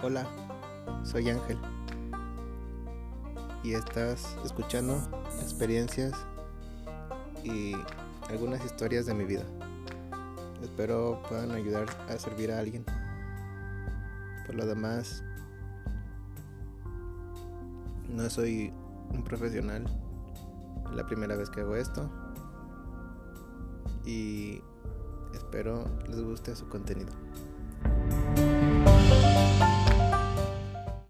Hola, soy Ángel y estás escuchando experiencias y algunas historias de mi vida. Espero puedan ayudar a servir a alguien. Por lo demás, no soy un profesional. Es la primera vez que hago esto. Y espero les guste su contenido.